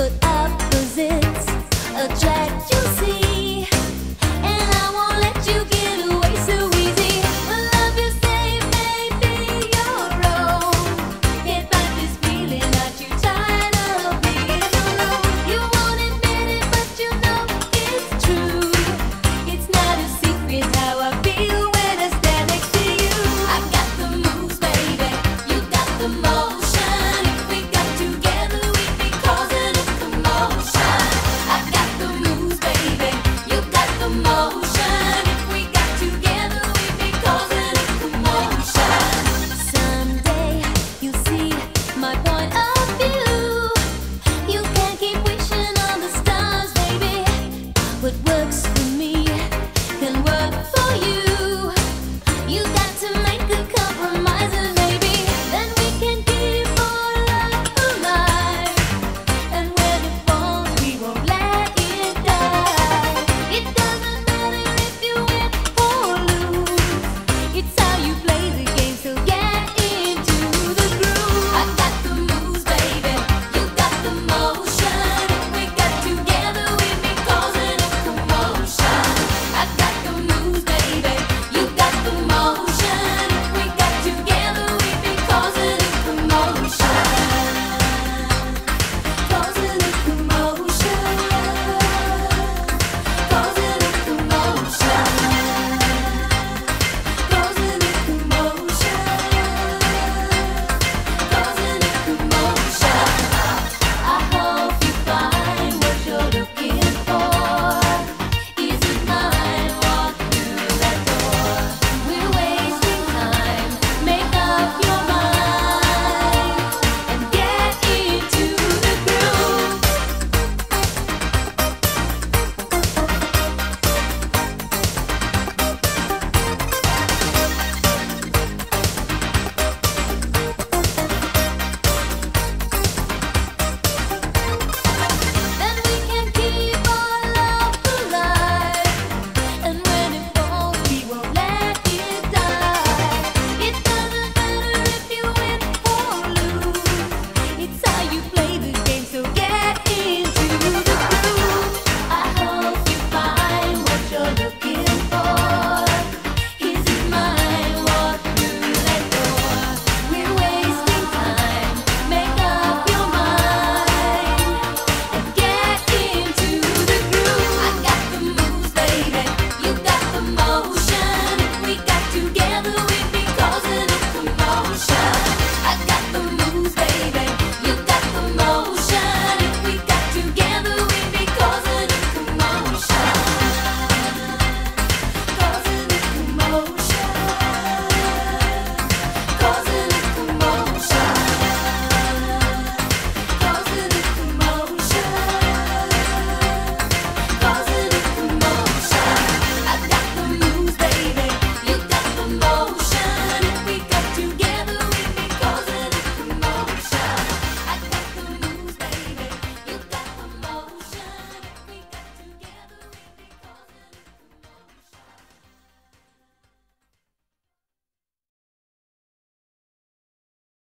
but opposites attract you.